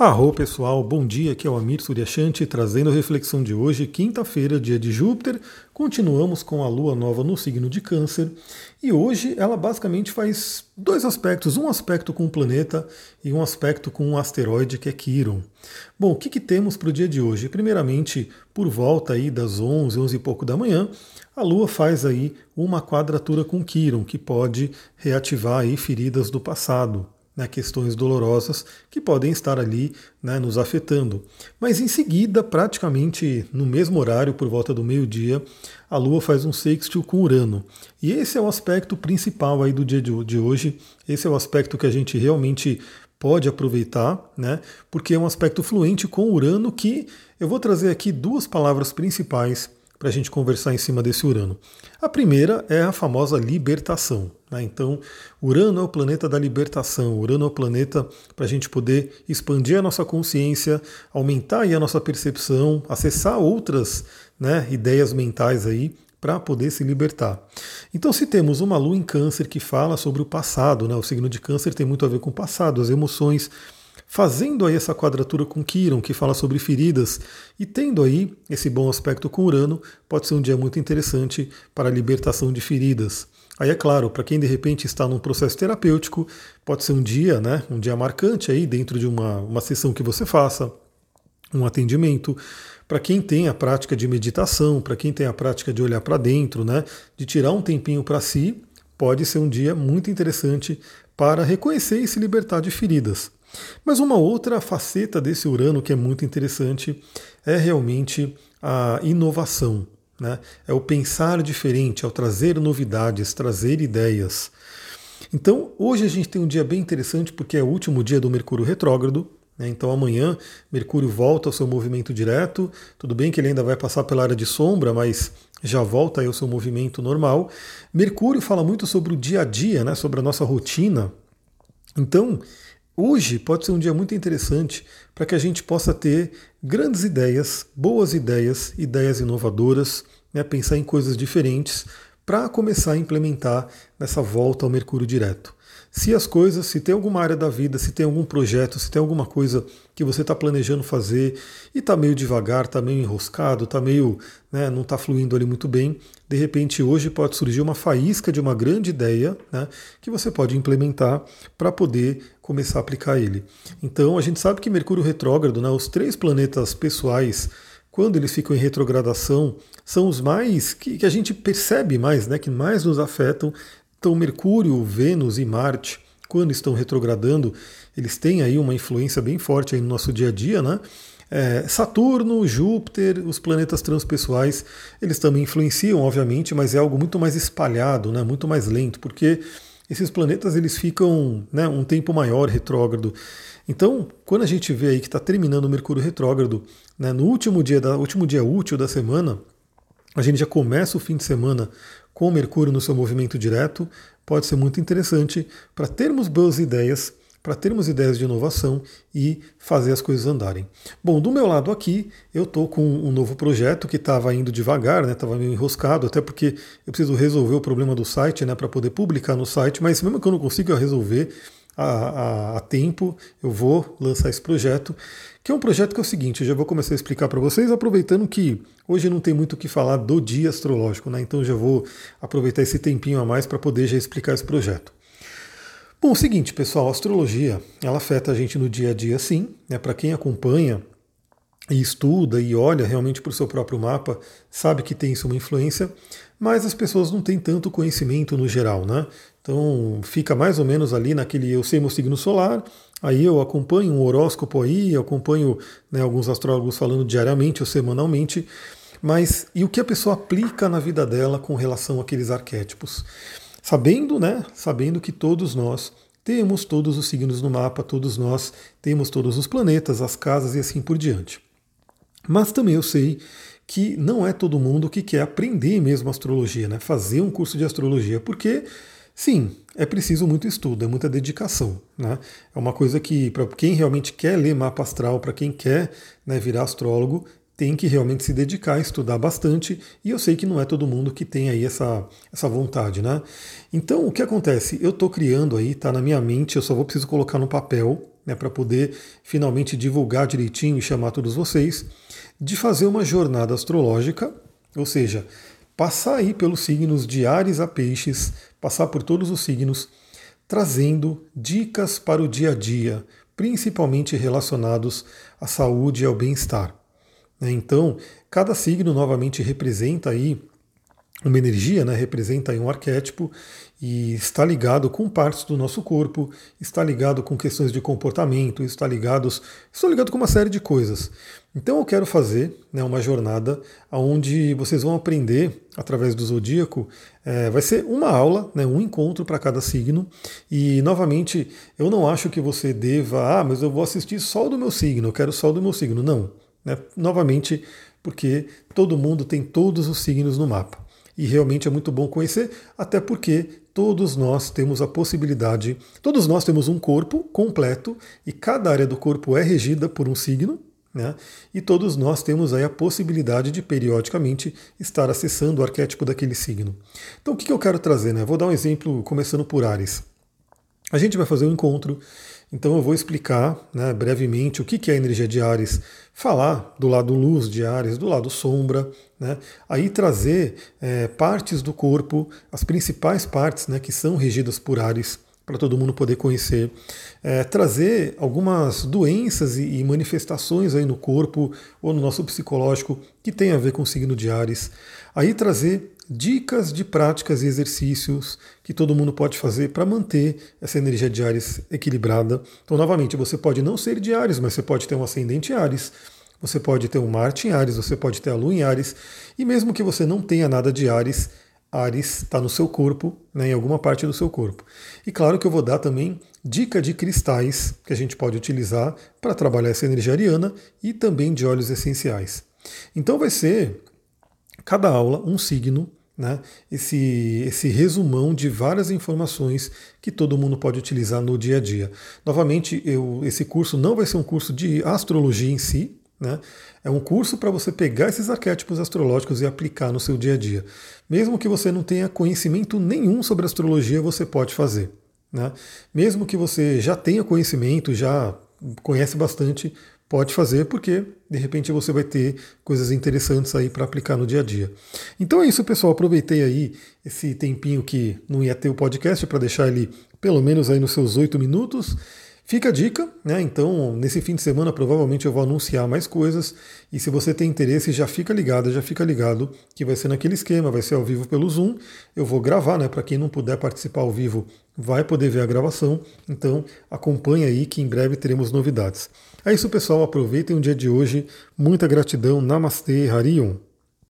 Arro pessoal, bom dia, aqui é o Amir Suryashanti trazendo a reflexão de hoje, quinta-feira, dia de Júpiter. Continuamos com a lua nova no signo de Câncer e hoje ela basicamente faz dois aspectos: um aspecto com o planeta e um aspecto com um asteroide que é Quiron. Bom, o que, que temos para o dia de hoje? Primeiramente, por volta aí das 11, 11 e pouco da manhã, a Lua faz aí uma quadratura com Quiron, que pode reativar aí feridas do passado né, questões dolorosas que podem estar ali né, nos afetando. Mas em seguida, praticamente no mesmo horário, por volta do meio-dia, a Lua faz um sextil com Urano. E esse é o aspecto principal aí do dia de hoje. Esse é o aspecto que a gente realmente pode aproveitar, né? Porque é um aspecto fluente com Urano que eu vou trazer aqui duas palavras principais para a gente conversar em cima desse Urano. A primeira é a famosa libertação. Né? Então, Urano é o planeta da libertação, Urano é o planeta para a gente poder expandir a nossa consciência, aumentar a nossa percepção, acessar outras né, ideias mentais aí para poder se libertar. Então, se temos uma lua em câncer que fala sobre o passado, né, o signo de câncer tem muito a ver com o passado, as emoções, fazendo aí essa quadratura com Quiron, que fala sobre feridas, e tendo aí esse bom aspecto com Urano, pode ser um dia muito interessante para a libertação de feridas. Aí é claro, para quem de repente está num processo terapêutico, pode ser um dia, né, um dia marcante aí dentro de uma, uma sessão que você faça, um atendimento. Para quem tem a prática de meditação, para quem tem a prática de olhar para dentro, né, de tirar um tempinho para si, pode ser um dia muito interessante para reconhecer e se libertar de feridas. Mas uma outra faceta desse Urano que é muito interessante é realmente a inovação. Né? É o pensar diferente, é o trazer novidades, trazer ideias. Então, hoje a gente tem um dia bem interessante porque é o último dia do Mercúrio retrógrado. Né? Então, amanhã, Mercúrio volta ao seu movimento direto. Tudo bem que ele ainda vai passar pela área de sombra, mas já volta ao seu movimento normal. Mercúrio fala muito sobre o dia a dia, né? sobre a nossa rotina. Então, Hoje pode ser um dia muito interessante para que a gente possa ter grandes ideias, boas ideias, ideias inovadoras, né, pensar em coisas diferentes para começar a implementar nessa volta ao Mercúrio direto. Se as coisas, se tem alguma área da vida, se tem algum projeto, se tem alguma coisa que você está planejando fazer e está meio devagar, está meio enroscado, está meio, né, não está fluindo ali muito bem, de repente hoje pode surgir uma faísca de uma grande ideia né, que você pode implementar para poder começar a aplicar ele. Então a gente sabe que Mercúrio retrógrado, né, os três planetas pessoais, quando eles ficam em retrogradação, são os mais que, que a gente percebe mais, né, que mais nos afetam então, Mercúrio, Vênus e Marte, quando estão retrogradando, eles têm aí uma influência bem forte aí no nosso dia a dia, né? É, Saturno, Júpiter, os planetas transpessoais, eles também influenciam, obviamente, mas é algo muito mais espalhado, né? muito mais lento, porque esses planetas eles ficam né, um tempo maior retrógrado. Então, quando a gente vê aí que está terminando o Mercúrio retrógrado, né, no último dia, da, último dia útil da semana, a gente já começa o fim de semana com Mercúrio no seu movimento direto, pode ser muito interessante para termos boas ideias, para termos ideias de inovação e fazer as coisas andarem. Bom, do meu lado aqui, eu estou com um novo projeto que estava indo devagar, estava né, meio enroscado, até porque eu preciso resolver o problema do site né, para poder publicar no site, mas mesmo que eu não consiga resolver, a, a, a, tempo, eu vou lançar esse projeto, que é um projeto que é o seguinte, eu já vou começar a explicar para vocês, aproveitando que hoje não tem muito o que falar do dia astrológico, né? Então já vou aproveitar esse tempinho a mais para poder já explicar esse projeto. Bom, é o seguinte, pessoal, a astrologia, ela afeta a gente no dia a dia sim, né? Para quem acompanha e estuda e olha realmente para o seu próprio mapa, sabe que tem isso uma influência, mas as pessoas não têm tanto conhecimento no geral, né? Então fica mais ou menos ali naquele eu sei meu signo solar, aí eu acompanho um horóscopo aí, eu acompanho né, alguns astrólogos falando diariamente ou semanalmente, mas e o que a pessoa aplica na vida dela com relação àqueles arquétipos? Sabendo, né? Sabendo que todos nós temos todos os signos no mapa, todos nós temos todos os planetas, as casas e assim por diante. Mas também eu sei que não é todo mundo que quer aprender mesmo astrologia, né? fazer um curso de astrologia, porque sim, é preciso muito estudo, é muita dedicação. Né? É uma coisa que, para quem realmente quer ler mapa astral, para quem quer né, virar astrólogo, tem que realmente se dedicar estudar bastante, e eu sei que não é todo mundo que tem aí essa, essa vontade, né? Então, o que acontece? Eu estou criando aí, está na minha mente, eu só vou preciso colocar no papel, né, para poder finalmente divulgar direitinho e chamar todos vocês, de fazer uma jornada astrológica, ou seja, passar aí pelos signos de Ares a Peixes, passar por todos os signos, trazendo dicas para o dia a dia, principalmente relacionados à saúde e ao bem-estar. Né. Então, cada signo novamente representa aí uma energia, né, representa um arquétipo e está ligado com partes do nosso corpo, está ligado com questões de comportamento, está ligado, está ligado com uma série de coisas. Então eu quero fazer né, uma jornada onde vocês vão aprender através do zodíaco. É, vai ser uma aula, né, um encontro para cada signo. E novamente, eu não acho que você deva, ah, mas eu vou assistir só do meu signo, eu quero só do meu signo. Não. Né, novamente, porque todo mundo tem todos os signos no mapa e realmente é muito bom conhecer, até porque todos nós temos a possibilidade, todos nós temos um corpo completo e cada área do corpo é regida por um signo, né? E todos nós temos aí a possibilidade de periodicamente estar acessando o arquétipo daquele signo. Então o que eu quero trazer? Né? Vou dar um exemplo começando por Ares. A gente vai fazer um encontro então eu vou explicar né, brevemente o que é a energia de Ares, falar do lado luz de Ares, do lado sombra, né, aí trazer é, partes do corpo, as principais partes né, que são regidas por Ares, para todo mundo poder conhecer, é, trazer algumas doenças e, e, manifestações aí no corpo ou no nosso psicológico que tem a ver com o signo de Ares, aí trazer dicas de práticas e exercícios que todo mundo pode fazer para manter essa energia de Ares equilibrada. Então, novamente, você pode não ser de Ares, mas você pode ter um ascendente Ares, você pode ter um Marte em Ares, você pode ter a Lua em Ares, e mesmo que você não tenha nada de Ares, Ares está no seu corpo, né, em alguma parte do seu corpo. E claro que eu vou dar também dica de cristais que a gente pode utilizar para trabalhar essa energia ariana e também de óleos essenciais. Então vai ser cada aula um signo né, esse, esse resumão de várias informações que todo mundo pode utilizar no dia a dia. Novamente, eu, esse curso não vai ser um curso de astrologia em si, né, é um curso para você pegar esses arquétipos astrológicos e aplicar no seu dia a dia. Mesmo que você não tenha conhecimento nenhum sobre astrologia, você pode fazer. Né? Mesmo que você já tenha conhecimento, já conhece bastante, Pode fazer porque de repente você vai ter coisas interessantes aí para aplicar no dia a dia. Então é isso, pessoal. Aproveitei aí esse tempinho que não ia ter o podcast para deixar ele pelo menos aí nos seus oito minutos. Fica a dica, né? Então, nesse fim de semana, provavelmente eu vou anunciar mais coisas. E se você tem interesse, já fica ligado, já fica ligado que vai ser naquele esquema, vai ser ao vivo pelo Zoom. Eu vou gravar, né? Para quem não puder participar ao vivo, vai poder ver a gravação. Então, acompanha aí que em breve teremos novidades. É isso, pessoal. Aproveitem o dia de hoje. Muita gratidão. Namastê, Harion.